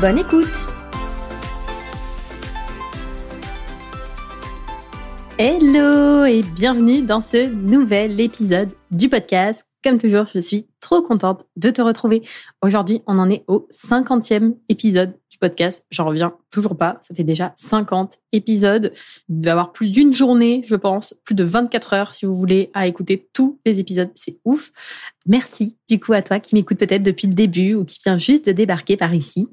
Bonne écoute Hello et bienvenue dans ce nouvel épisode du podcast. Comme toujours, je suis trop contente de te retrouver. Aujourd'hui, on en est au 50e épisode du podcast. J'en reviens toujours pas. Ça fait déjà 50 épisodes. Il va y avoir plus d'une journée, je pense, plus de 24 heures si vous voulez à écouter tous les épisodes. C'est ouf. Merci du coup à toi qui m'écoute peut-être depuis le début ou qui vient juste de débarquer par ici.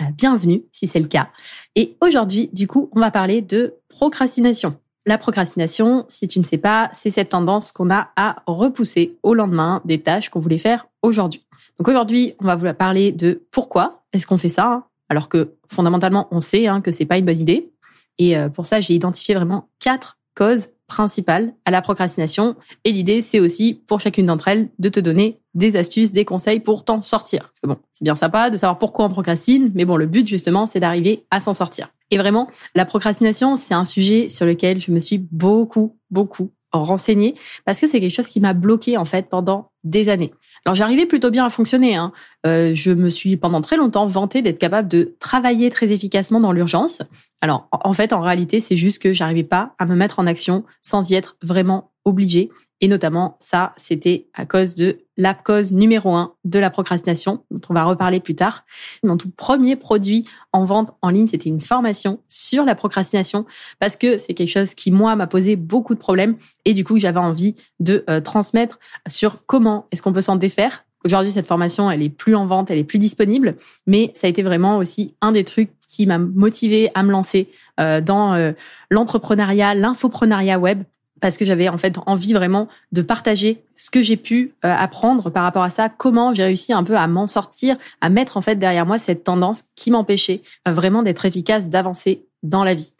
Euh, bienvenue si c'est le cas. Et aujourd'hui, du coup, on va parler de procrastination. La procrastination, si tu ne sais pas, c'est cette tendance qu'on a à repousser au lendemain des tâches qu'on voulait faire aujourd'hui. Donc aujourd'hui, on va vous parler de pourquoi est-ce qu'on fait ça, hein, alors que fondamentalement, on sait hein, que c'est pas une bonne idée. Et euh, pour ça, j'ai identifié vraiment quatre causes principales à la procrastination. Et l'idée, c'est aussi pour chacune d'entre elles de te donner des astuces, des conseils pour t'en sortir. Parce que bon, c'est bien sympa de savoir pourquoi on procrastine, mais bon, le but justement, c'est d'arriver à s'en sortir. Et vraiment, la procrastination, c'est un sujet sur lequel je me suis beaucoup, beaucoup renseignée parce que c'est quelque chose qui m'a bloqué en fait pendant des années. Alors j'arrivais plutôt bien à fonctionner. Hein. Euh, je me suis pendant très longtemps vantée d'être capable de travailler très efficacement dans l'urgence. Alors en fait, en réalité, c'est juste que j'arrivais pas à me mettre en action sans y être vraiment obligée. Et notamment, ça, c'était à cause de la cause numéro un de la procrastination, dont on va reparler plus tard. Mon tout premier produit en vente en ligne, c'était une formation sur la procrastination, parce que c'est quelque chose qui, moi, m'a posé beaucoup de problèmes. Et du coup, j'avais envie de euh, transmettre sur comment est-ce qu'on peut s'en défaire. Aujourd'hui, cette formation, elle est plus en vente, elle est plus disponible, mais ça a été vraiment aussi un des trucs qui m'a motivé à me lancer euh, dans euh, l'entrepreneuriat, l'infoprenariat web parce que j'avais en fait envie vraiment de partager ce que j'ai pu euh, apprendre par rapport à ça, comment j'ai réussi un peu à m'en sortir, à mettre en fait derrière moi cette tendance qui m'empêchait euh, vraiment d'être efficace, d'avancer dans la vie.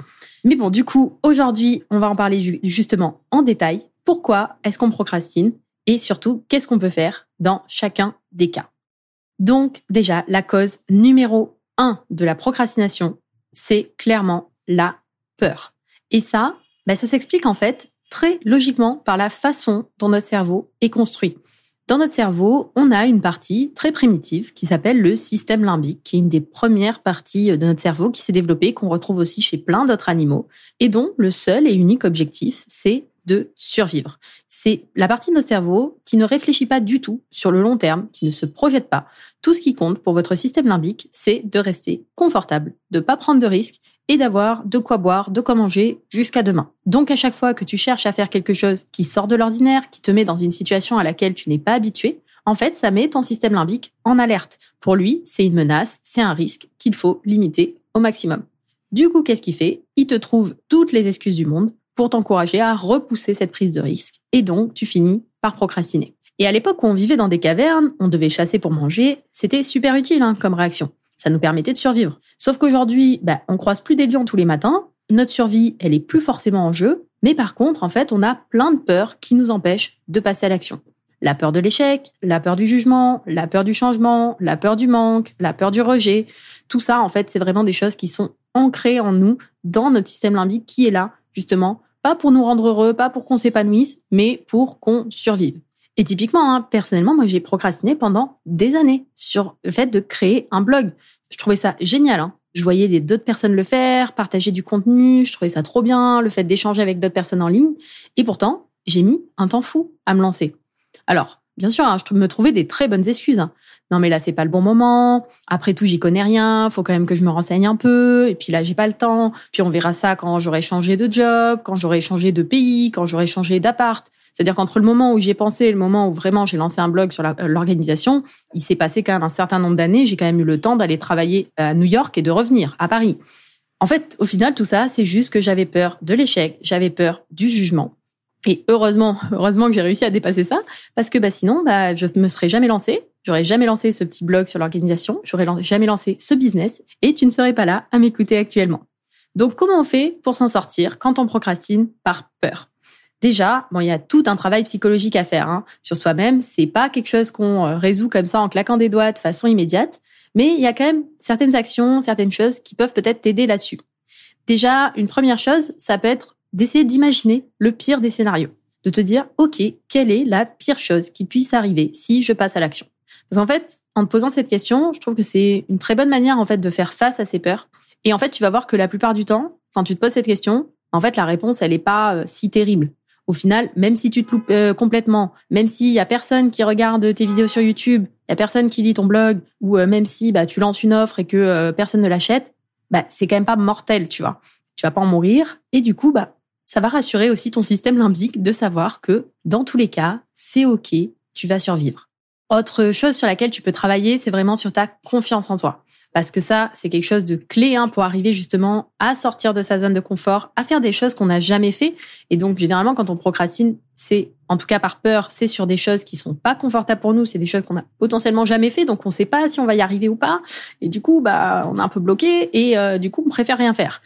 Mais bon, du coup, aujourd'hui, on va en parler justement en détail. Pourquoi est-ce qu'on procrastine et surtout, qu'est-ce qu'on peut faire dans chacun des cas? Donc, déjà, la cause numéro un de la procrastination, c'est clairement la peur. Et ça, bah, ça s'explique en fait très logiquement par la façon dont notre cerveau est construit. Dans notre cerveau, on a une partie très primitive qui s'appelle le système limbique, qui est une des premières parties de notre cerveau qui s'est développée, qu'on retrouve aussi chez plein d'autres animaux, et dont le seul et unique objectif, c'est de survivre. C'est la partie de notre cerveau qui ne réfléchit pas du tout sur le long terme, qui ne se projette pas. Tout ce qui compte pour votre système limbique, c'est de rester confortable, de pas prendre de risques et d'avoir de quoi boire, de quoi manger jusqu'à demain. Donc à chaque fois que tu cherches à faire quelque chose qui sort de l'ordinaire, qui te met dans une situation à laquelle tu n'es pas habitué, en fait, ça met ton système limbique en alerte. Pour lui, c'est une menace, c'est un risque qu'il faut limiter au maximum. Du coup, qu'est-ce qu'il fait? Il te trouve toutes les excuses du monde pour t'encourager à repousser cette prise de risque. Et donc, tu finis par procrastiner. Et à l'époque où on vivait dans des cavernes, on devait chasser pour manger, c'était super utile hein, comme réaction. Ça nous permettait de survivre. Sauf qu'aujourd'hui, bah, on croise plus des lions tous les matins. Notre survie, elle est plus forcément en jeu. Mais par contre, en fait, on a plein de peurs qui nous empêchent de passer à l'action. La peur de l'échec, la peur du jugement, la peur du changement, la peur du manque, la peur du rejet. Tout ça, en fait, c'est vraiment des choses qui sont ancrées en nous, dans notre système limbique qui est là, justement, pas pour nous rendre heureux, pas pour qu'on s'épanouisse, mais pour qu'on survive. Et typiquement, hein, personnellement, moi, j'ai procrastiné pendant des années sur le fait de créer un blog. Je trouvais ça génial. Hein. Je voyais d'autres personnes le faire, partager du contenu. Je trouvais ça trop bien, le fait d'échanger avec d'autres personnes en ligne. Et pourtant, j'ai mis un temps fou à me lancer. Alors, bien sûr, hein, je me trouvais des très bonnes excuses. Non, mais là, c'est pas le bon moment. Après tout, j'y connais rien. Faut quand même que je me renseigne un peu. Et puis là, j'ai pas le temps. Puis on verra ça quand j'aurai changé de job, quand j'aurai changé de pays, quand j'aurai changé d'appart. C'est-à-dire qu'entre le moment où j'y ai pensé et le moment où vraiment j'ai lancé un blog sur euh, l'organisation, il s'est passé quand même un certain nombre d'années. J'ai quand même eu le temps d'aller travailler à New York et de revenir à Paris. En fait, au final, tout ça, c'est juste que j'avais peur de l'échec, j'avais peur du jugement. Et heureusement, heureusement que j'ai réussi à dépasser ça, parce que bah, sinon, bah, je me serais jamais lancée. J'aurais jamais lancé ce petit blog sur l'organisation, j'aurais jamais lancé ce business, et tu ne serais pas là à m'écouter actuellement. Donc, comment on fait pour s'en sortir quand on procrastine par peur? Déjà, bon, il y a tout un travail psychologique à faire hein. sur soi-même. C'est pas quelque chose qu'on euh, résout comme ça en claquant des doigts de façon immédiate, mais il y a quand même certaines actions, certaines choses qui peuvent peut-être t'aider là-dessus. Déjà, une première chose, ça peut être d'essayer d'imaginer le pire des scénarios, de te dire, OK, quelle est la pire chose qui puisse arriver si je passe à l'action? Parce qu'en fait, en te posant cette question, je trouve que c'est une très bonne manière en fait de faire face à ces peurs. Et en fait, tu vas voir que la plupart du temps, quand tu te poses cette question, en fait, la réponse, elle n'est pas euh, si terrible. Au final, même si tu te loupes euh, complètement, même s'il y a personne qui regarde tes vidéos sur YouTube, il y a personne qui lit ton blog, ou euh, même si bah, tu lances une offre et que personne ne l'achète, bah, c'est quand même pas mortel, tu vois. Tu vas pas en mourir. Et du coup, bah, ça va rassurer aussi ton système limbique de savoir que dans tous les cas, c'est OK, tu vas survivre. Autre chose sur laquelle tu peux travailler, c'est vraiment sur ta confiance en toi. Parce que ça, c'est quelque chose de clé hein, pour arriver justement à sortir de sa zone de confort, à faire des choses qu'on n'a jamais fait. Et donc, généralement, quand on procrastine, c'est, en tout cas par peur, c'est sur des choses qui sont pas confortables pour nous, c'est des choses qu'on a potentiellement jamais fait, donc on sait pas si on va y arriver ou pas. Et du coup, bah, on est un peu bloqué et euh, du coup, on préfère rien faire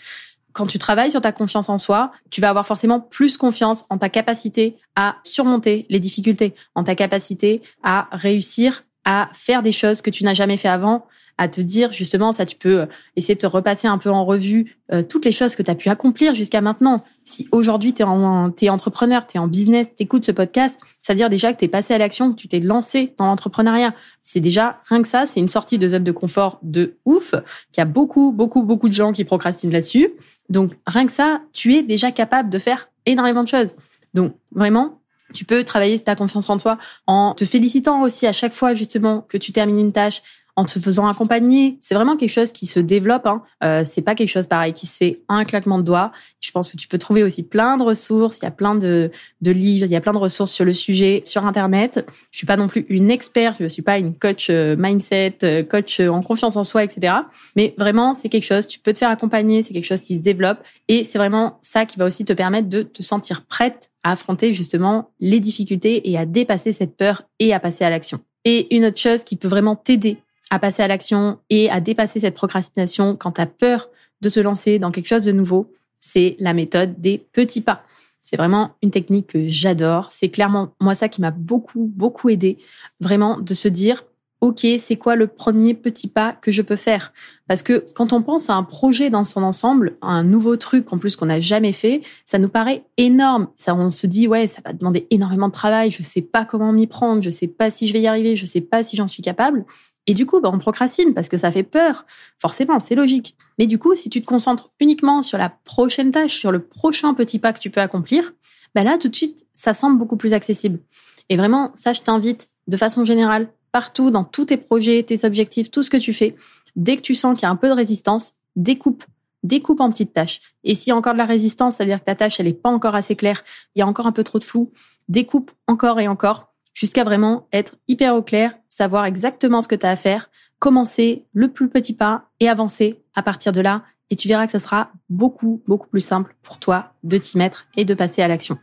quand tu travailles sur ta confiance en soi, tu vas avoir forcément plus confiance en ta capacité à surmonter les difficultés, en ta capacité à réussir à faire des choses que tu n'as jamais fait avant, à te dire justement ça tu peux euh, essayer de te repasser un peu en revue euh, toutes les choses que tu as pu accomplir jusqu'à maintenant. Si aujourd'hui tu es, en, es entrepreneur, tu es en business, tu écoutes ce podcast, ça veut dire déjà que tu es passé à l'action, que tu t'es lancé dans l'entrepreneuriat. C'est déjà rien que ça, c'est une sortie de zone de confort de ouf, qu'il y a beaucoup beaucoup beaucoup de gens qui procrastinent là-dessus. Donc rien que ça, tu es déjà capable de faire énormément de choses. Donc vraiment, tu peux travailler ta confiance en toi en te félicitant aussi à chaque fois justement que tu termines une tâche, en te faisant accompagner. C'est vraiment quelque chose qui se développe. Hein. Euh, c'est pas quelque chose pareil qui se fait un claquement de doigts. Je pense que tu peux trouver aussi plein de ressources. Il y a plein de, de livres, il y a plein de ressources sur le sujet sur Internet. Je suis pas non plus une experte, je suis pas une coach euh, mindset, euh, coach euh, en confiance en soi, etc. Mais vraiment, c'est quelque chose. Tu peux te faire accompagner. C'est quelque chose qui se développe et c'est vraiment ça qui va aussi te permettre de te sentir prête à affronter justement les difficultés et à dépasser cette peur et à passer à l'action. Et une autre chose qui peut vraiment t'aider à passer à l'action et à dépasser cette procrastination quand tu as peur de se lancer dans quelque chose de nouveau, c'est la méthode des petits pas. C'est vraiment une technique que j'adore. C'est clairement moi ça qui m'a beaucoup, beaucoup aidé. Vraiment de se dire, OK, c'est quoi le premier petit pas que je peux faire? Parce que quand on pense à un projet dans son ensemble, un nouveau truc en plus qu'on n'a jamais fait, ça nous paraît énorme. Ça, on se dit ouais, ça va demander énormément de travail. Je sais pas comment m'y prendre. Je sais pas si je vais y arriver. Je sais pas si j'en suis capable. Et du coup, bah, on procrastine parce que ça fait peur. Forcément, c'est logique. Mais du coup, si tu te concentres uniquement sur la prochaine tâche, sur le prochain petit pas que tu peux accomplir, bah là, tout de suite, ça semble beaucoup plus accessible. Et vraiment, ça, je t'invite de façon générale, partout, dans tous tes projets, tes objectifs, tout ce que tu fais, dès que tu sens qu'il y a un peu de résistance, découpe. Découpe en petites tâches. Et s'il y a encore de la résistance, ça veut dire que ta tâche, elle n'est pas encore assez claire, il y a encore un peu trop de flou, découpe encore et encore jusqu'à vraiment être hyper au clair, savoir exactement ce que tu as à faire, commencer le plus petit pas et avancer à partir de là. Et tu verras que ça sera beaucoup, beaucoup plus simple pour toi de t'y mettre et de passer à l'action.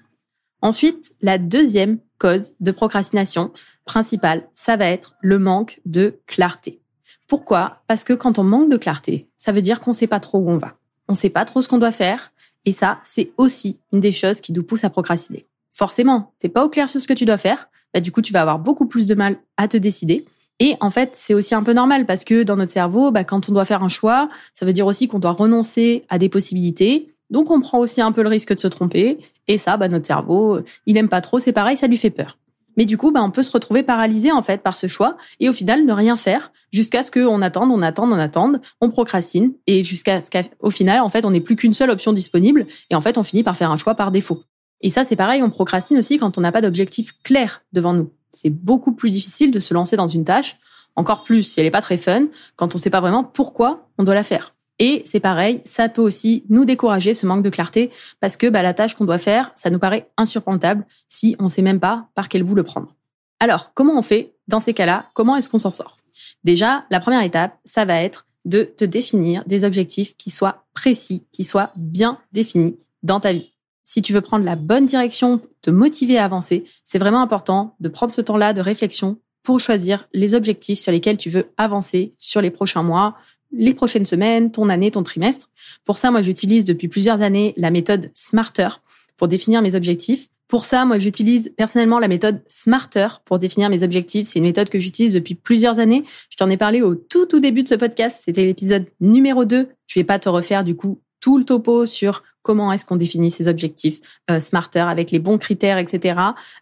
Ensuite, la deuxième cause de procrastination principale, ça va être le manque de clarté. Pourquoi? Parce que quand on manque de clarté, ça veut dire qu'on ne sait pas trop où on va. On ne sait pas trop ce qu'on doit faire. Et ça, c'est aussi une des choses qui nous pousse à procrastiner. Forcément, t'es pas au clair sur ce que tu dois faire bah, du coup, tu vas avoir beaucoup plus de mal à te décider. Et en fait, c'est aussi un peu normal parce que dans notre cerveau, bah, quand on doit faire un choix, ça veut dire aussi qu'on doit renoncer à des possibilités. Donc, on prend aussi un peu le risque de se tromper. Et ça, bah, notre cerveau, il aime pas trop. C'est pareil, ça lui fait peur. Mais du coup, bah, on peut se retrouver paralysé en fait par ce choix et au final ne rien faire jusqu'à ce qu'on attende, on attende, on attende, on procrastine et jusqu'à ce qu'au final, en fait, on n'ait plus qu'une seule option disponible et en fait, on finit par faire un choix par défaut. Et ça, c'est pareil, on procrastine aussi quand on n'a pas d'objectif clair devant nous. C'est beaucoup plus difficile de se lancer dans une tâche, encore plus si elle n'est pas très fun, quand on ne sait pas vraiment pourquoi on doit la faire. Et c'est pareil, ça peut aussi nous décourager, ce manque de clarté, parce que bah, la tâche qu'on doit faire, ça nous paraît insurmontable si on ne sait même pas par quel bout le prendre. Alors, comment on fait dans ces cas-là? Comment est-ce qu'on s'en sort? Déjà, la première étape, ça va être de te définir des objectifs qui soient précis, qui soient bien définis dans ta vie. Si tu veux prendre la bonne direction, te motiver à avancer, c'est vraiment important de prendre ce temps-là de réflexion pour choisir les objectifs sur lesquels tu veux avancer sur les prochains mois, les prochaines semaines, ton année, ton trimestre. Pour ça, moi, j'utilise depuis plusieurs années la méthode Smarter pour définir mes objectifs. Pour ça, moi, j'utilise personnellement la méthode Smarter pour définir mes objectifs. C'est une méthode que j'utilise depuis plusieurs années. Je t'en ai parlé au tout, tout début de ce podcast. C'était l'épisode numéro 2. Je vais pas te refaire, du coup, tout le topo sur comment est-ce qu'on définit ses objectifs euh, Smarter avec les bons critères, etc.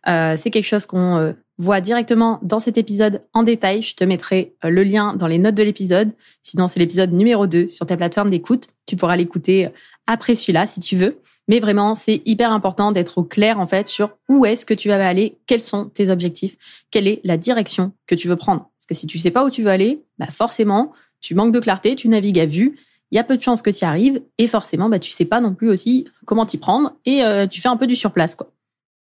Euh, c'est quelque chose qu'on euh, voit directement dans cet épisode en détail. Je te mettrai le lien dans les notes de l'épisode. Sinon, c'est l'épisode numéro 2 sur ta plateforme d'écoute. Tu pourras l'écouter après celui-là si tu veux. Mais vraiment, c'est hyper important d'être au clair en fait sur où est-ce que tu vas aller, quels sont tes objectifs, quelle est la direction que tu veux prendre. Parce que si tu sais pas où tu veux aller, bah forcément, tu manques de clarté, tu navigues à vue. Il y a peu de chances que tu y arrives et forcément, bah tu sais pas non plus aussi comment t'y prendre et euh, tu fais un peu du surplace quoi.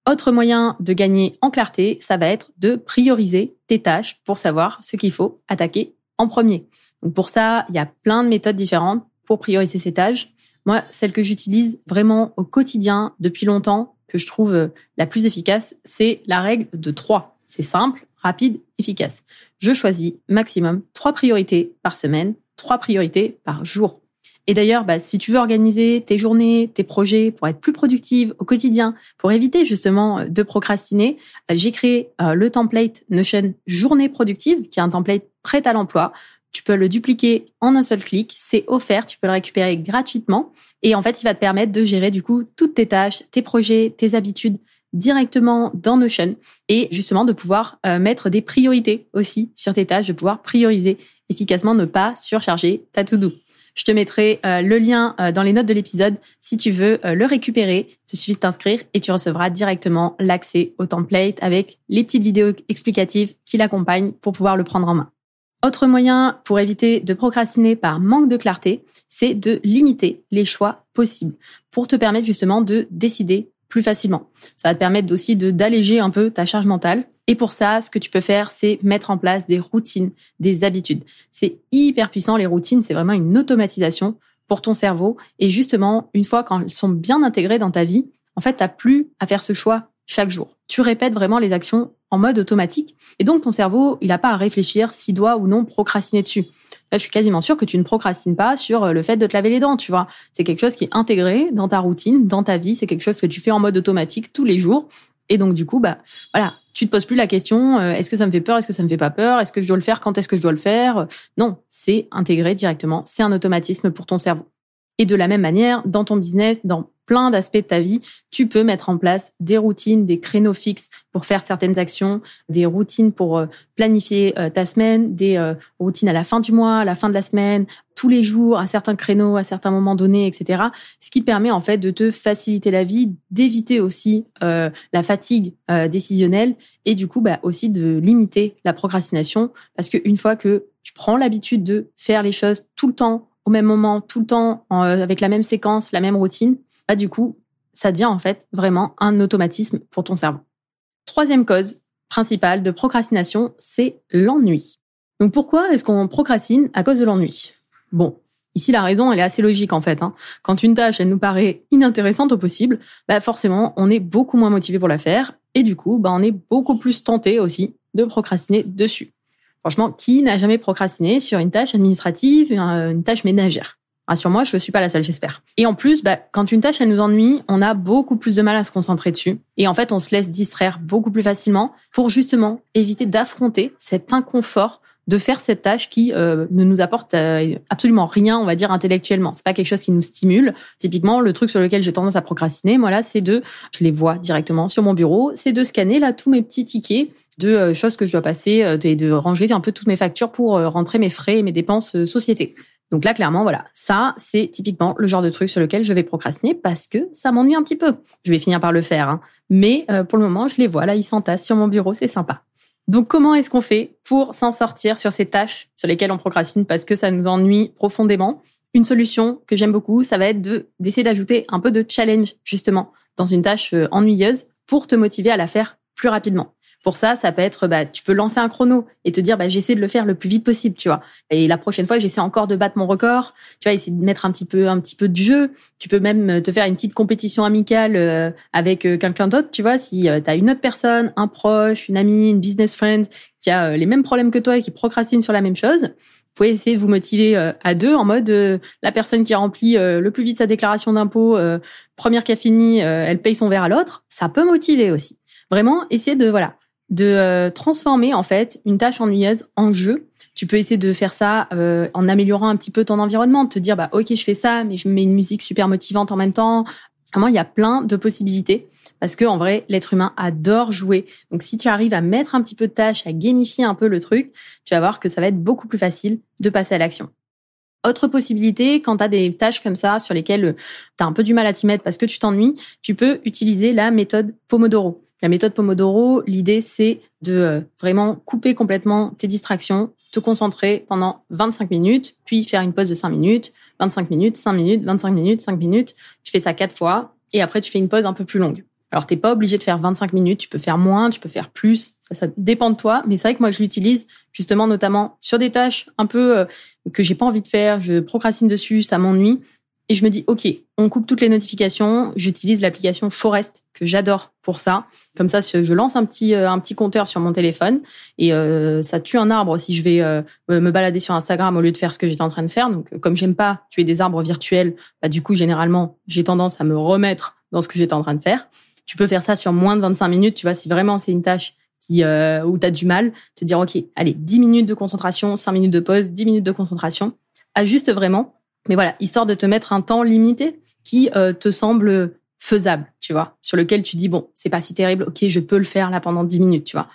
Autre moyen de gagner en clarté, ça va être de prioriser tes tâches pour savoir ce qu'il faut attaquer en premier. Donc pour ça, il y a plein de méthodes différentes pour prioriser ces tâches. Moi, celle que j'utilise vraiment au quotidien depuis longtemps, que je trouve euh, la plus efficace, c'est la règle de 3. C'est simple, rapide, efficace. Je choisis maximum trois priorités par semaine, trois priorités par jour. Et d'ailleurs, bah, si tu veux organiser tes journées, tes projets pour être plus productive au quotidien, pour éviter justement euh, de procrastiner, euh, j'ai créé le template Notion Journée Productive, qui est un template prêt à l'emploi tu peux le dupliquer en un seul clic. C'est offert. Tu peux le récupérer gratuitement. Et en fait, il va te permettre de gérer du coup toutes tes tâches, tes projets, tes habitudes directement dans Notion et justement de pouvoir euh, mettre des priorités aussi sur tes tâches, de pouvoir prioriser efficacement, ne pas surcharger ta to-do. Je te mettrai euh, le lien euh, dans les notes de l'épisode si tu veux le récupérer. Il te suffit de t'inscrire et tu recevras directement l'accès au template avec les petites vidéos explicatives qui l'accompagnent pour pouvoir le prendre en main. Autre moyen pour éviter de procrastiner par manque de clarté, c'est de limiter les choix possibles pour te permettre justement de décider plus facilement. Ça va te permettre aussi d'alléger un peu ta charge mentale. Et pour ça, ce que tu peux faire, c'est mettre en place des routines, des habitudes. C'est hyper puissant, les routines, c'est vraiment une automatisation pour ton cerveau. Et justement, une fois qu'elles sont bien intégrées dans ta vie, en fait, t'as plus à faire ce choix chaque jour. Tu répètes vraiment les actions en mode automatique. Et donc, ton cerveau, il n'a pas à réfléchir s'il doit ou non procrastiner dessus. Là, je suis quasiment sûre que tu ne procrastines pas sur euh, le fait de te laver les dents, tu vois. C'est quelque chose qui est intégré dans ta routine, dans ta vie. C'est quelque chose que tu fais en mode automatique tous les jours. Et donc, du coup, bah, voilà. Tu te poses plus la question, euh, est-ce que ça me fait peur? Est-ce que ça me fait pas peur? Est-ce que je dois le faire? Quand est-ce que je dois le faire? Non. C'est intégré directement. C'est un automatisme pour ton cerveau. Et de la même manière, dans ton business, dans plein d'aspects de ta vie, tu peux mettre en place des routines, des créneaux fixes pour faire certaines actions, des routines pour euh, planifier euh, ta semaine, des euh, routines à la fin du mois, à la fin de la semaine, tous les jours, à certains créneaux, à certains moments donnés, etc. Ce qui te permet en fait de te faciliter la vie, d'éviter aussi la fatigue décisionnelle et du coup bah, aussi de limiter la procrastination parce qu'une fois que tu prends l'habitude de faire les choses tout le temps au même moment, tout le temps, avec la même séquence, la même routine, bah, du coup, ça devient en fait vraiment un automatisme pour ton cerveau. Troisième cause principale de procrastination, c'est l'ennui. Donc pourquoi est-ce qu'on procrastine à cause de l'ennui? Bon, ici la raison elle est assez logique en fait. Hein. Quand une tâche elle nous paraît inintéressante au possible, bah forcément on est beaucoup moins motivé pour la faire et du coup bah on est beaucoup plus tenté aussi de procrastiner dessus. Franchement, qui n'a jamais procrastiné sur une tâche administrative, une tâche ménagère? Rassure-moi, je ne suis pas la seule, j'espère. Et en plus, bah, quand une tâche, elle nous ennuie, on a beaucoup plus de mal à se concentrer dessus. Et en fait, on se laisse distraire beaucoup plus facilement pour justement éviter d'affronter cet inconfort de faire cette tâche qui euh, ne nous apporte euh, absolument rien, on va dire intellectuellement. C'est pas quelque chose qui nous stimule. Typiquement, le truc sur lequel j'ai tendance à procrastiner, moi là, c'est de, je les vois directement sur mon bureau, c'est de scanner là tous mes petits tickets de euh, choses que je dois passer et de ranger un peu toutes mes factures pour rentrer mes frais et mes dépenses société. Donc là, clairement, voilà, ça, c'est typiquement le genre de truc sur lequel je vais procrastiner parce que ça m'ennuie un petit peu. Je vais finir par le faire, hein. mais euh, pour le moment, je les vois là, ils s'entassent sur mon bureau, c'est sympa. Donc comment est-ce qu'on fait pour s'en sortir sur ces tâches sur lesquelles on procrastine parce que ça nous ennuie profondément? Une solution que j'aime beaucoup, ça va être de d'essayer d'ajouter un peu de challenge justement dans une tâche euh, ennuyeuse pour te motiver à la faire plus rapidement. Pour ça, ça peut être, bah, tu peux lancer un chrono et te dire, bah, j'essaie de le faire le plus vite possible, tu vois. Et la prochaine fois, j'essaie encore de battre mon record. Tu vois, essayer de mettre un petit peu, un petit peu de jeu. Tu peux même te faire une petite compétition amicale euh, avec euh, quelqu'un d'autre, tu vois. Si euh, tu as une autre personne, un proche, une amie, une business friend qui a les mêmes problèmes que toi et qui procrastine sur la même chose, vous pouvez essayer de vous motiver à deux en mode la personne qui remplit le plus vite sa déclaration d'impôt, première qui a fini, elle paye son verre à l'autre. Ça peut motiver aussi. Vraiment, essayer de voilà de euh, transformer en fait une tâche ennuyeuse en jeu. Tu peux essayer de faire ça euh, en améliorant un petit peu ton environnement, de te dire bah ok je fais ça, mais je mets une musique super motivante en même temps. Vraiment, il y a plein de possibilités parce que en vrai, l'être humain adore jouer. Donc si tu arrives à mettre un petit peu de tâches, à gamifier un peu le truc, tu vas voir que ça va être beaucoup plus facile de passer à l'action. Autre possibilité, quand tu as des tâches comme ça sur lesquelles tu as un peu du mal à t'y mettre parce que tu t'ennuies, tu peux utiliser la méthode Pomodoro. La méthode Pomodoro, l'idée, c'est de euh, vraiment couper complètement tes distractions, te concentrer pendant 25 minutes, puis faire une pause de 5 minutes, 25 minutes, 5 minutes, 25 minutes, 5 minutes. Tu fais ça quatre fois et après tu fais une pause un peu plus longue. Alors t'es pas obligé de faire 25 minutes, tu peux faire moins, tu peux faire plus, ça ça dépend de toi, mais c'est vrai que moi je l'utilise justement notamment sur des tâches un peu euh, que j'ai pas envie de faire, je procrastine dessus, ça m'ennuie et je me dis, OK, on coupe toutes les notifications. J'utilise l'application Forest que j'adore pour ça. Comme ça, je lance un petit euh, un petit compteur sur mon téléphone et euh, ça tue un arbre si je vais euh, me balader sur Instagram au lieu de faire ce que j'étais en train de faire. Donc, comme j'aime pas tuer des arbres virtuels, bah, du coup, généralement, j'ai tendance à me remettre dans ce que j'étais en train de faire. Tu peux faire ça sur moins de 25 minutes. Tu vois, si vraiment c'est une tâche qui où tu as du mal, te dire, OK, allez, 10 minutes de concentration, 5 minutes de pause, 10 minutes de concentration. Ajuste vraiment mais voilà, histoire de te mettre un temps limité qui euh, te semble faisable, tu vois, sur lequel tu dis bon, c'est pas si terrible, ok, je peux le faire là pendant 10 minutes, tu vois.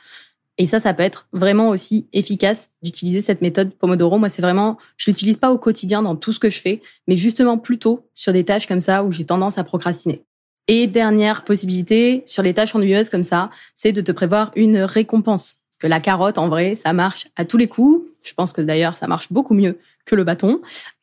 Et ça, ça peut être vraiment aussi efficace d'utiliser cette méthode Pomodoro. Moi, c'est vraiment, je l'utilise pas au quotidien dans tout ce que je fais, mais justement plutôt sur des tâches comme ça où j'ai tendance à procrastiner. Et dernière possibilité, sur les tâches ennuyeuses comme ça, c'est de te prévoir une récompense. Que la carotte, en vrai, ça marche à tous les coups. Je pense que d'ailleurs, ça marche beaucoup mieux que le bâton.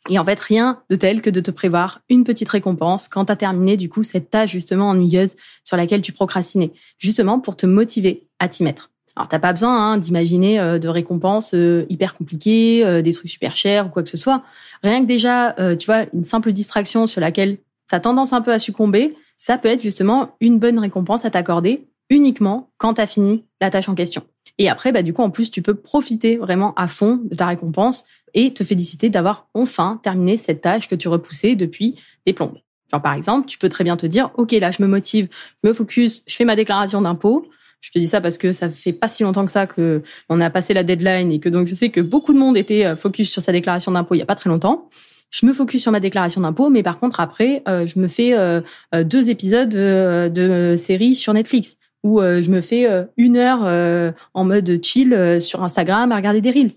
Et en fait, rien de tel que de te prévoir une petite récompense quand tu as terminé du coup cette tâche justement ennuyeuse sur laquelle tu procrastinais, justement pour te motiver à t'y mettre. Alors t'as pas besoin hein, d'imaginer euh, de récompenses euh, hyper compliquées, euh, des trucs super chers ou quoi que ce soit. Rien que déjà, tu vois, une simple distraction sur laquelle tu as tendance un peu à succomber, ça peut être justement une bonne récompense à t'accorder uniquement quand tu as fini la tâche en question. Et après, bah, du coup, en plus, tu peux profiter vraiment à fond de ta récompense et te féliciter d'avoir enfin terminé cette tâche que tu repoussais depuis des plombes. Genre, par exemple, tu peux très bien te dire, OK, là, je me motive, je me focus, je fais ma déclaration d'impôt. Je te dis ça parce que ça fait pas si longtemps que ça que on a passé la deadline et que donc je sais que beaucoup de monde était euh, focus sur sa déclaration d'impôt il y a pas très longtemps. Je me focus sur ma déclaration d'impôt, mais par contre après, euh, je me fais euh, deux épisodes de série sur Netflix où je me fais une heure en mode chill sur Instagram à regarder des reels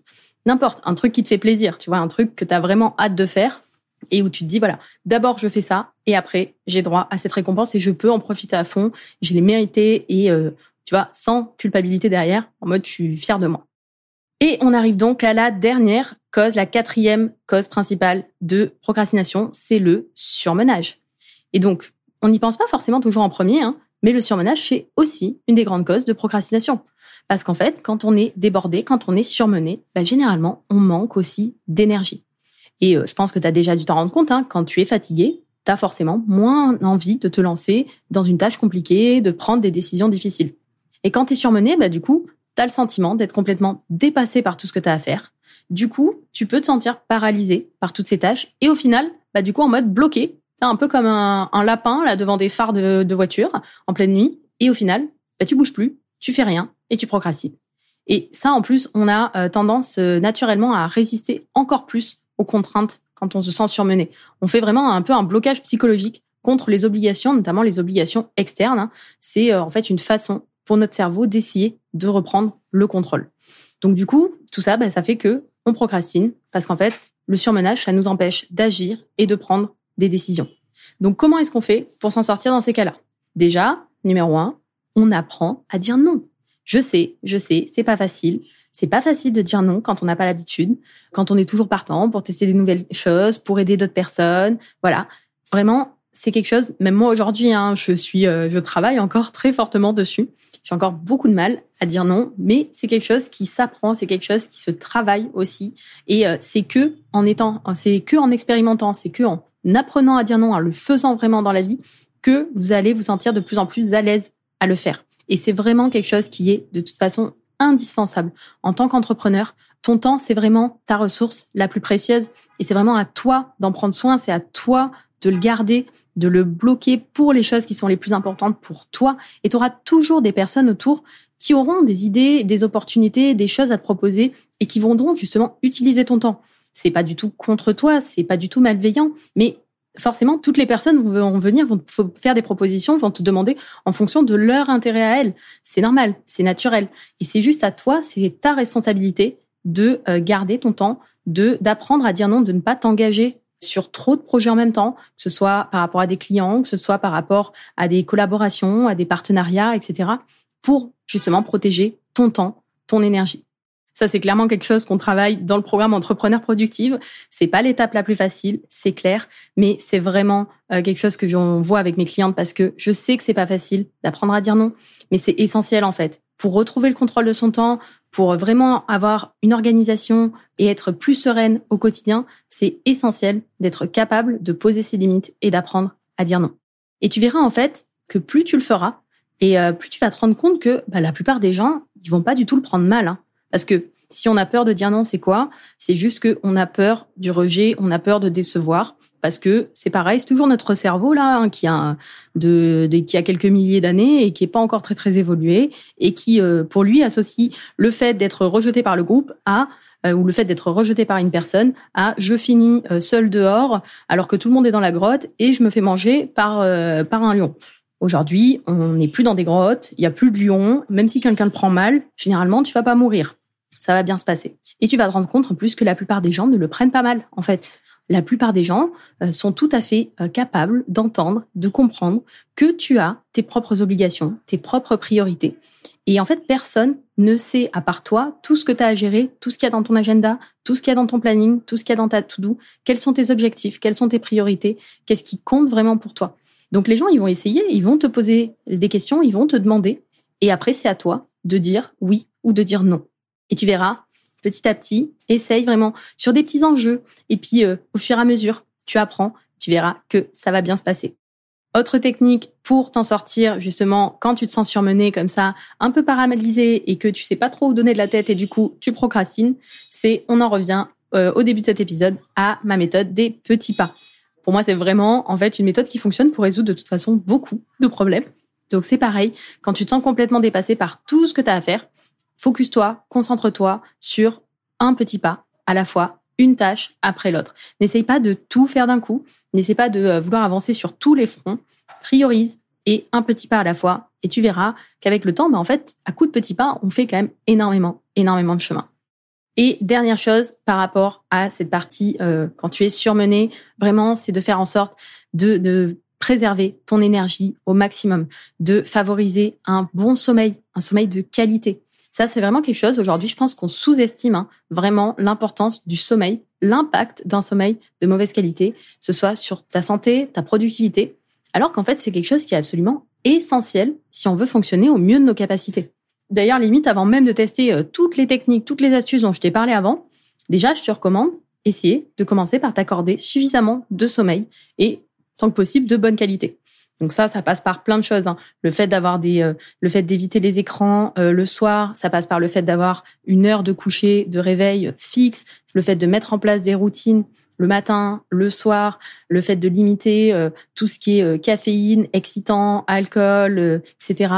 n'importe, un truc qui te fait plaisir, tu vois, un truc que tu as vraiment hâte de faire et où tu te dis voilà, d'abord je fais ça et après j'ai droit à cette récompense et je peux en profiter à fond, je l'ai mérité et euh, tu vois, sans culpabilité derrière, en mode je suis fier de moi. Et on arrive donc à la dernière cause, la quatrième cause principale de procrastination, c'est le surmenage. Et donc, on n'y pense pas forcément toujours en premier, hein, mais le surmenage, c'est aussi une des grandes causes de procrastination. Parce qu'en fait, quand on est débordé, quand on est surmené, bah, généralement, on manque aussi d'énergie. Et euh, je pense que tu as déjà dû t'en rendre compte, hein, quand tu es fatigué, tu as forcément moins envie de te lancer dans une tâche compliquée, de prendre des décisions difficiles. Et quand tu es surmené, bah, du coup, tu as le sentiment d'être complètement dépassé par tout ce que tu as à faire. Du coup, tu peux te sentir paralysé par toutes ces tâches et au final, bah, du coup, en mode bloqué, un peu comme un, lapin là devant des phares de, de voiture en pleine nuit. Et au final, bah, tu bouges plus, tu fais rien et tu procrastines. Et ça, en plus, on a euh, tendance euh, naturellement à résister encore plus aux contraintes quand on se sent surmené. On fait vraiment un peu un blocage psychologique contre les obligations, notamment les obligations externes. Hein. C'est euh, en fait une façon pour notre cerveau d'essayer de reprendre le contrôle. Donc du coup, tout ça, bah, ça fait que on procrastine parce qu'en fait, le surmenage, ça nous empêche d'agir et de prendre des décisions. Donc comment est-ce qu'on fait pour s'en sortir dans ces cas-là? Déjà, numéro un, on apprend à dire non. Je sais, je sais, c'est pas facile. C'est pas facile de dire non quand on n'a pas l'habitude, quand on est toujours partant pour tester des nouvelles choses, pour aider d'autres personnes. Voilà. Vraiment, c'est quelque chose, même moi aujourd'hui, hein, je suis, euh, je travaille encore très fortement dessus. J'ai encore beaucoup de mal à dire non, mais c'est quelque chose qui s'apprend, c'est quelque chose qui se travaille aussi. Et euh, c'est que en étant, c'est que en expérimentant, c'est que en apprenant à dire non, en le faisant vraiment dans la vie, que vous allez vous sentir de plus en plus à l'aise à le faire. Et c'est vraiment quelque chose qui est de toute façon indispensable en tant qu'entrepreneur. Ton temps, c'est vraiment ta ressource la plus précieuse et c'est vraiment à toi d'en prendre soin, c'est à toi de le garder, de le bloquer pour les choses qui sont les plus importantes pour toi. Et tu auras toujours des personnes autour qui auront des idées, des opportunités, des choses à te proposer et qui vont donc justement utiliser ton temps. C'est pas du tout contre toi, c'est pas du tout malveillant, mais forcément, toutes les personnes vont venir, vont faire des propositions, vont te demander en fonction de leur intérêt à elles. C'est normal, c'est naturel. Et c'est juste à toi, c'est ta responsabilité de euh, garder ton temps, de d'apprendre à dire non, de ne pas t'engager sur trop de projets en même temps, que ce soit par rapport à des clients, que ce soit par rapport à des collaborations, à des partenariats, etc., pour justement protéger ton temps, ton énergie. Ça, c'est clairement quelque chose qu'on travaille dans le programme Entrepreneur Productive. C'est pas l'étape la plus facile, c'est clair, mais c'est vraiment euh, quelque chose que j'en vois avec mes clientes parce que je sais que c'est pas facile d'apprendre à dire non, mais c'est essentiel en fait pour retrouver le contrôle de son temps, pour vraiment avoir une organisation et être plus sereine au quotidien. C'est essentiel d'être capable de poser ses limites et d'apprendre à dire non. Et tu verras en fait que plus tu le feras, et euh, plus tu vas te rendre compte que bah, la plupart des gens, ils vont pas du tout le prendre mal. Hein. Parce que si on a peur de dire non, c'est quoi? C'est juste qu'on a peur du rejet, on a peur de décevoir. Parce que c'est pareil, c'est toujours notre cerveau là hein, qui a de, qui a quelques milliers d'années et qui est pas encore très très évolué et qui euh, pour lui associe le fait d'être rejeté par le groupe à euh, ou le fait d'être rejeté par une personne à je finis euh, seul dehors alors que tout le monde est dans la grotte et je me fais manger par par un lion. Aujourd'hui, on n'est plus dans des grottes, il y a plus de lions, même si quelqu'un le prend mal, généralement tu vas pas mourir ça va bien se passer. Et tu vas te rendre compte en plus que la plupart des gens ne le prennent pas mal, en fait. La plupart des gens euh, sont tout à fait euh, capables d'entendre, de comprendre que tu as tes propres obligations, tes propres priorités. Et en fait, personne ne sait, à part toi, tout ce que tu as à gérer, tout ce qu'il y a dans ton agenda, tout ce qu'il y a dans ton planning, tout ce qu'il y a dans ta to-do, quels sont tes objectifs, quelles sont tes priorités, qu'est-ce qui compte vraiment pour toi. Donc les gens, ils vont essayer, ils vont te poser des questions, ils vont te demander, et après, c'est à toi de dire oui ou de dire non. Et tu verras, petit à petit, essaye vraiment sur des petits enjeux. Et puis, euh, au fur et à mesure, tu apprends, tu verras que ça va bien se passer. Autre technique pour t'en sortir, justement, quand tu te sens surmené comme ça, un peu paralysé et que tu sais pas trop où donner de la tête et du coup, tu procrastines, c'est, on en revient euh, au début de cet épisode à ma méthode des petits pas. Pour moi, c'est vraiment, en fait, une méthode qui fonctionne pour résoudre de toute façon beaucoup de problèmes. Donc, c'est pareil. Quand tu te sens complètement dépassé par tout ce que tu as à faire, Focus-toi, concentre-toi sur un petit pas à la fois, une tâche après l'autre. N'essaye pas de tout faire d'un coup. N'essaye pas de euh, vouloir avancer sur tous les fronts. Priorise et un petit pas à la fois. Et tu verras qu'avec le temps, bah, en fait, à coup de petits pas, on fait quand même énormément, énormément de chemin. Et dernière chose par rapport à cette partie, euh, quand tu es surmené, vraiment, c'est de faire en sorte de, de préserver ton énergie au maximum, de favoriser un bon sommeil, un sommeil de qualité. Ça, c'est vraiment quelque chose, aujourd'hui, je pense qu'on sous-estime hein, vraiment l'importance du sommeil, l'impact d'un sommeil de mauvaise qualité, ce soit sur ta santé, ta productivité, alors qu'en fait, c'est quelque chose qui est absolument essentiel si on veut fonctionner au mieux de nos capacités. D'ailleurs, limite, avant même de tester euh, toutes les techniques, toutes les astuces dont je t'ai parlé avant, déjà, je te recommande essayer de commencer par t'accorder suffisamment de sommeil et, tant que possible, de bonne qualité. Donc ça, ça passe par plein de choses. Hein. Le fait d'avoir des, euh, le fait d'éviter les écrans euh, le soir, ça passe par le fait d'avoir une heure de coucher, de réveil fixe, le fait de mettre en place des routines le matin, le soir, le fait de limiter euh, tout ce qui est caféine, excitant, alcool, etc.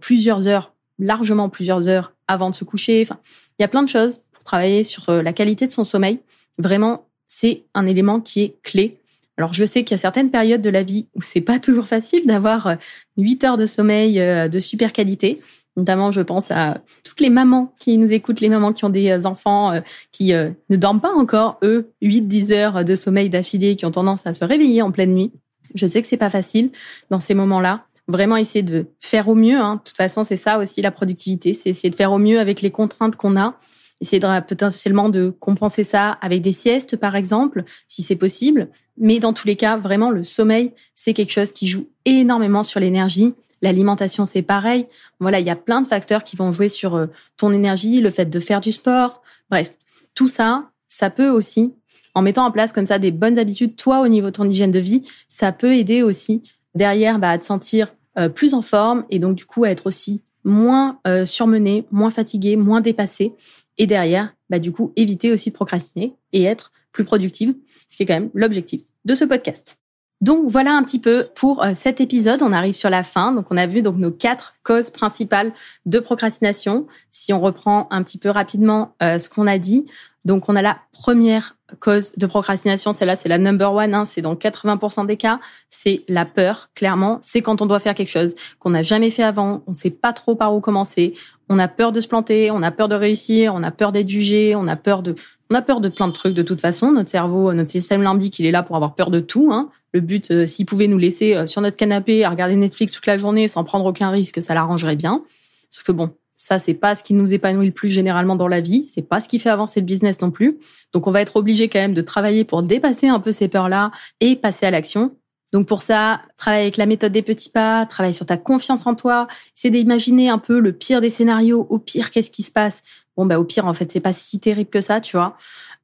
plusieurs heures, largement plusieurs heures avant de se coucher. Enfin, il y a plein de choses pour travailler sur la qualité de son sommeil. Vraiment, c'est un élément qui est clé alors je sais qu'il y a certaines périodes de la vie où c'est pas toujours facile d'avoir 8 euh, heures de sommeil euh, de super qualité. Notamment, je pense à toutes les mamans qui nous écoutent, les mamans qui ont des euh, enfants qui ne dorment pas encore, eux, 8-10 heures de sommeil d'affilée, qui ont tendance à se réveiller en pleine nuit. Je sais que c'est pas facile dans ces moments-là. Vraiment essayer de faire au mieux. Hein. De toute façon, c'est ça aussi la productivité, c'est essayer de faire au mieux avec les contraintes qu'on a essayer de, potentiellement de compenser ça avec des siestes, par exemple, si c'est possible. Mais dans tous les cas, vraiment, le sommeil, c'est quelque chose qui joue énormément sur l'énergie. L'alimentation, c'est pareil. Voilà, il y a plein de facteurs qui vont jouer sur euh, ton énergie, le fait de faire du sport. Bref, tout ça, ça peut aussi, en mettant en place comme ça des bonnes habitudes, toi au niveau de ton hygiène de vie, ça peut aider aussi derrière bah, à te sentir euh, plus en forme et donc du coup à être aussi moins euh, surmené, moins fatigué, moins dépassé. Et derrière, bah, du coup, éviter aussi de procrastiner et être plus productive, ce qui est quand même l'objectif de ce podcast. Donc voilà un petit peu pour euh, cet épisode. On arrive sur la fin. Donc on a vu donc nos quatre causes principales de procrastination. Si on reprend un petit peu rapidement euh, ce qu'on a dit, donc on a la première cause de procrastination, celle-là c'est la number one, hein, c'est dans 80% des cas, c'est la peur, clairement. C'est quand on doit faire quelque chose qu'on n'a jamais fait avant, on ne sait pas trop par où commencer, on a peur de se planter, on a peur de réussir, on a peur d'être jugé, on a peur de, on a peur de plein de trucs de toute façon. Notre cerveau, notre système limbique, il est là pour avoir peur de tout. Hein. Le but, euh, s'il pouvait nous laisser euh, sur notre canapé à regarder Netflix toute la journée sans prendre aucun risque, ça l'arrangerait bien. Parce que bon, ça c'est pas ce qui nous épanouit le plus généralement dans la vie, c'est pas ce qui fait avancer le business non plus. Donc on va être obligé quand même de travailler pour dépasser un peu ces peurs-là et passer à l'action. Donc pour ça, travaille avec la méthode des petits pas, travaille sur ta confiance en toi, c'est d'imaginer un peu le pire des scénarios, au pire qu'est-ce qui se passe? Bon bah au pire en fait, c'est pas si terrible que ça, tu vois.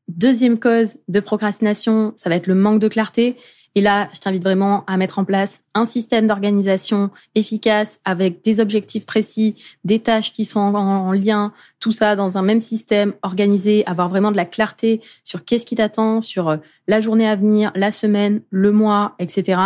Deuxième cause de procrastination, ça va être le manque de clarté. Et là, je t'invite vraiment à mettre en place un système d'organisation efficace avec des objectifs précis, des tâches qui sont en, lien, tout ça dans un même système organisé, avoir vraiment de la clarté sur qu'est-ce qui t'attend, sur euh, la journée à venir, la semaine, le mois, etc.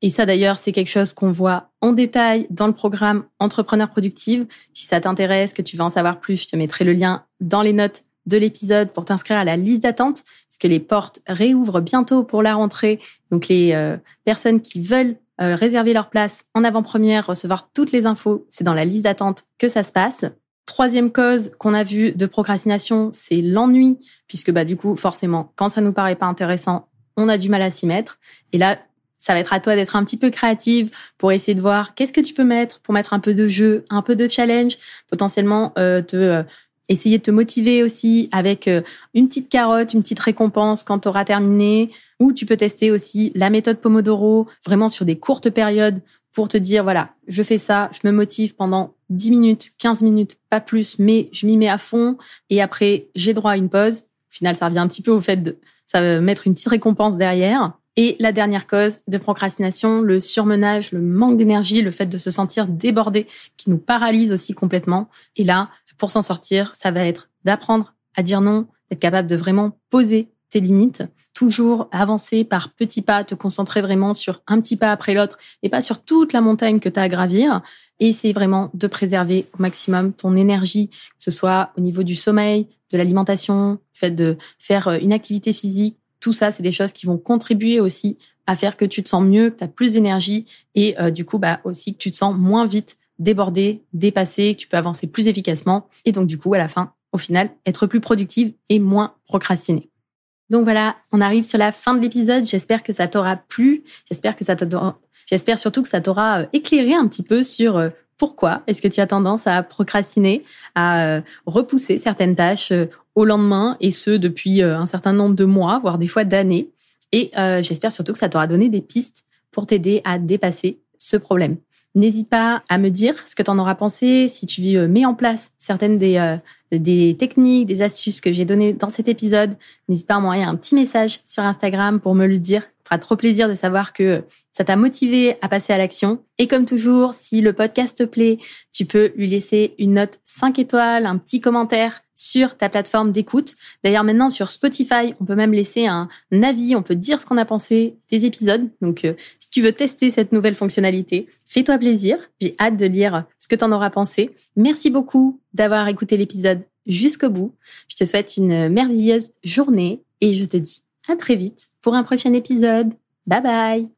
Et ça d'ailleurs, c'est quelque chose qu'on voit en détail dans le programme Entrepreneur Productive. Si ça t'intéresse, que tu veux en savoir plus, je te mettrai le lien dans les notes de l'épisode pour t'inscrire à la liste d'attente, parce que les portes réouvrent bientôt pour la rentrée. Donc les euh, personnes qui veulent euh, réserver leur place en avant-première, recevoir toutes les infos, c'est dans la liste d'attente que ça se passe. Troisième cause qu'on a vue de procrastination, c'est l'ennui, puisque bah du coup forcément, quand ça nous paraît pas intéressant, on a du mal à s'y mettre. Et là, ça va être à toi d'être un petit peu créative pour essayer de voir qu'est-ce que tu peux mettre pour mettre un peu de jeu, un peu de challenge, potentiellement euh, te essayer de te motiver aussi avec euh, une petite carotte, une petite récompense quand tu auras terminé. Ou tu peux tester aussi la méthode Pomodoro, vraiment sur des courtes périodes pour te dire, voilà, je fais ça, je me motive pendant 10 minutes, 15 minutes, pas plus, mais je m'y mets à fond. Et après, j'ai droit à une pause. Au final, ça revient un petit peu au fait de ça va mettre une petite récompense derrière. Et la dernière cause de procrastination, le surmenage, le manque d'énergie, le fait de se sentir débordé, qui nous paralyse aussi complètement. Et là, pour s'en sortir, ça va être d'apprendre à dire non, d'être capable de vraiment poser tes limites, toujours avancer par petits pas, te concentrer vraiment sur un petit pas après l'autre et pas sur toute la montagne que tu as à gravir. Et essayer vraiment de préserver au maximum ton énergie, que ce soit au niveau du sommeil, de l'alimentation, le fait de faire euh, une activité physique. Tout ça, c'est des choses qui vont contribuer aussi à faire que tu te sens mieux, que tu as plus d'énergie et euh, du coup bah aussi que tu te sens moins vite déborder, dépasser, que tu peux avancer plus efficacement et donc du coup à la fin, au final, être plus productive et moins procrastiner. Donc voilà, on arrive sur la fin de l'épisode. J'espère que ça t'aura plu. J'espère que ça j'espère surtout que ça t'aura euh, éclairé un petit peu sur euh, pourquoi est-ce que tu as tendance à procrastiner, à euh, repousser certaines tâches au lendemain et ce depuis un certain nombre de mois, voire des fois d'années. Et j'espère surtout que ça t'aura donné des pistes pour t'aider à dépasser ce problème. N'hésite pas à me dire ce que tu en auras pensé, si tu euh, mets en place certaines des, euh, des techniques, des astuces que j'ai données dans cet épisode. N'hésite pas à m'envoyer un petit message sur Instagram pour me le dire. Fera trop plaisir de savoir que ça t'a motivé à passer à l'action. Et comme toujours, si le podcast te plaît, tu peux lui laisser une note 5 étoiles, un petit commentaire sur ta plateforme d'écoute. D'ailleurs, maintenant sur Spotify, on peut même laisser un avis, on peut dire ce qu'on a pensé des épisodes. Donc, euh, si tu veux tester cette nouvelle fonctionnalité, fais-toi plaisir. J'ai hâte de lire ce que tu en auras pensé. Merci beaucoup d'avoir écouté l'épisode jusqu'au bout. Je te souhaite une merveilleuse journée et je te dis à très vite pour un prochain épisode. Bye bye